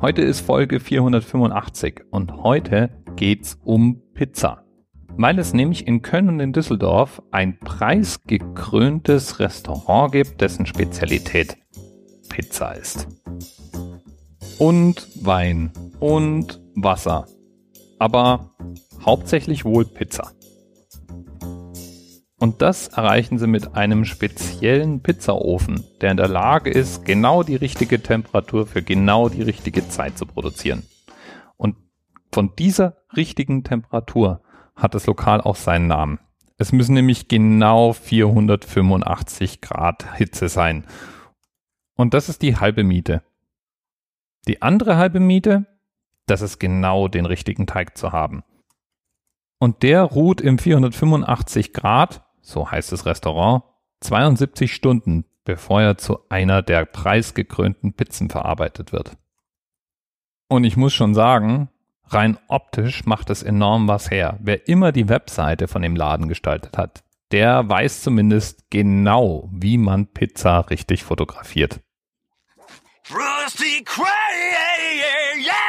Heute ist Folge 485 und heute geht's um Pizza. Weil es nämlich in Köln und in Düsseldorf ein preisgekröntes Restaurant gibt, dessen Spezialität Pizza ist. Und Wein und Wasser. Aber hauptsächlich wohl Pizza. Und das erreichen sie mit einem speziellen Pizzaofen, der in der Lage ist, genau die richtige Temperatur für genau die richtige Zeit zu produzieren. Und von dieser richtigen Temperatur hat das Lokal auch seinen Namen. Es müssen nämlich genau 485 Grad Hitze sein. Und das ist die halbe Miete. Die andere halbe Miete, das ist genau den richtigen Teig zu haben. Und der ruht im 485 Grad so heißt das Restaurant, 72 Stunden, bevor er zu einer der preisgekrönten Pizzen verarbeitet wird. Und ich muss schon sagen, rein optisch macht es enorm was her. Wer immer die Webseite von dem Laden gestaltet hat, der weiß zumindest genau, wie man Pizza richtig fotografiert. Rusty Cray, yeah, yeah,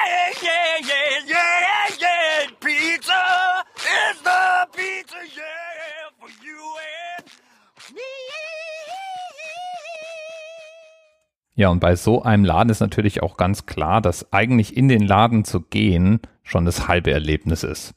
Ja, und bei so einem Laden ist natürlich auch ganz klar, dass eigentlich in den Laden zu gehen schon das halbe Erlebnis ist.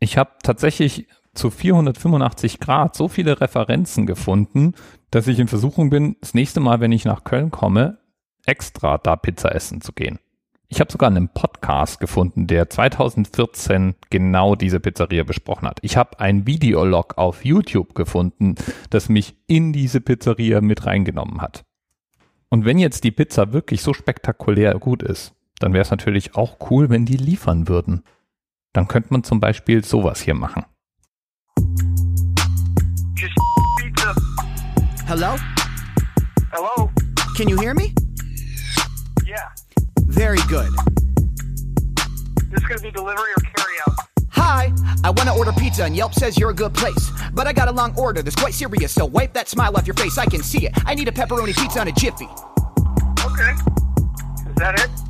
Ich habe tatsächlich zu 485 Grad so viele Referenzen gefunden, dass ich in Versuchung bin, das nächste Mal, wenn ich nach Köln komme, extra da Pizza essen zu gehen. Ich habe sogar einen Podcast gefunden, der 2014 genau diese Pizzeria besprochen hat. Ich habe ein Videolog auf YouTube gefunden, das mich in diese Pizzeria mit reingenommen hat. Und wenn jetzt die Pizza wirklich so spektakulär gut ist, dann wäre es natürlich auch cool, wenn die liefern würden. Dann könnte man zum Beispiel sowas hier machen. Hello? Hello? Can you hear me? Very good. This is gonna be delivery or carry out? Hi, I want to order pizza and Yelp says you're a good place. But I got a long order that's quite serious, so wipe that smile off your face. I can see it. I need a pepperoni pizza on a jiffy. Okay. Is that it?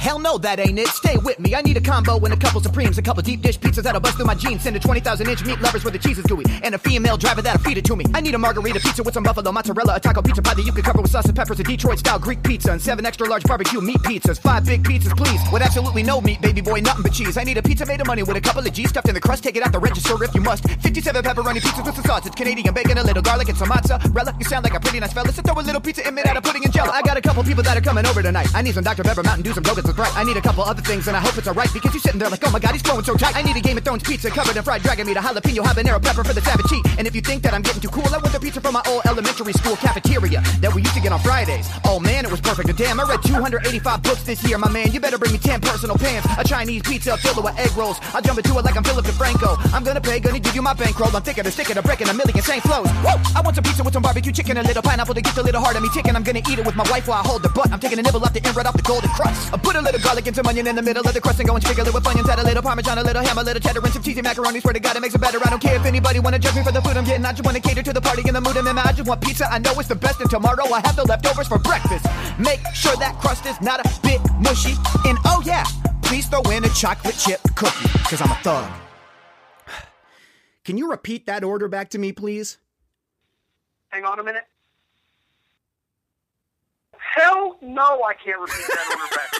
Hell no, that ain't it. Stay with me. I need a combo and a couple supremes, a couple deep dish pizzas that'll bust through my jeans. Send a 20,000 inch meat lovers where the cheese is gooey, and a female driver that'll feed it to me. I need a margarita pizza with some buffalo mozzarella, a taco pizza pie that you can cover with sauce and peppers, a Detroit style Greek pizza, and seven extra large barbecue meat pizzas. Five big pizzas, please, with absolutely no meat, baby boy, nothing but cheese. I need a pizza made of money with a couple of G's stuffed in the crust. Take it out the register if you must. 57 pepperoni pizzas with some sausage, Canadian bacon, a little garlic, and some mozzarella. You sound like a pretty nice fella, so throw a little pizza in made out of pudding and jello. I got a couple people that are coming over tonight. I need some Dr. Pepper, Mountain Dew, some Rogan, I need a couple other things, and I hope it's alright because you're sitting there like, oh my god, he's flowing so tight. I need a Game of Thrones pizza covered in fried dragon meat, a jalapeno habanero pepper for the savage heat. And if you think that I'm getting too cool, I want the pizza from my old elementary school cafeteria that we used to get on Fridays. Oh man, it was perfect. And damn, I read 285 books this year, my man. You better bring me 10 personal pants, a Chinese pizza filled with egg rolls. I'll jump into it like I'm Philip DeFranco. I'm gonna pay, gonna give you my bankroll. I'm thinking of sticking a brick in a million same flows. Woo! I want some pizza with some barbecue chicken, a little pineapple to get the little heart of me ticking. I'm gonna eat it with my wife while I hold the butt. I'm taking a nibble off the end right off the golden crust. A little garlic and some onion in the middle of the crust and going spiggle it with onions, add a little parmesan, a little ham, a little cheddar, and some cheesy macaroni. Swear to God, it makes it better. I don't care if anybody wanna judge me for the food I'm getting. I just wanna cater to the party in the mood I'm in. I just want pizza. I know it's the best, and tomorrow I have the leftovers for breakfast. Make sure that crust is not a bit mushy. And oh yeah, please throw in a chocolate chip cookie, cause I'm a thug. Can you repeat that order back to me, please? Hang on a minute. Hell no, I can't repeat that order back.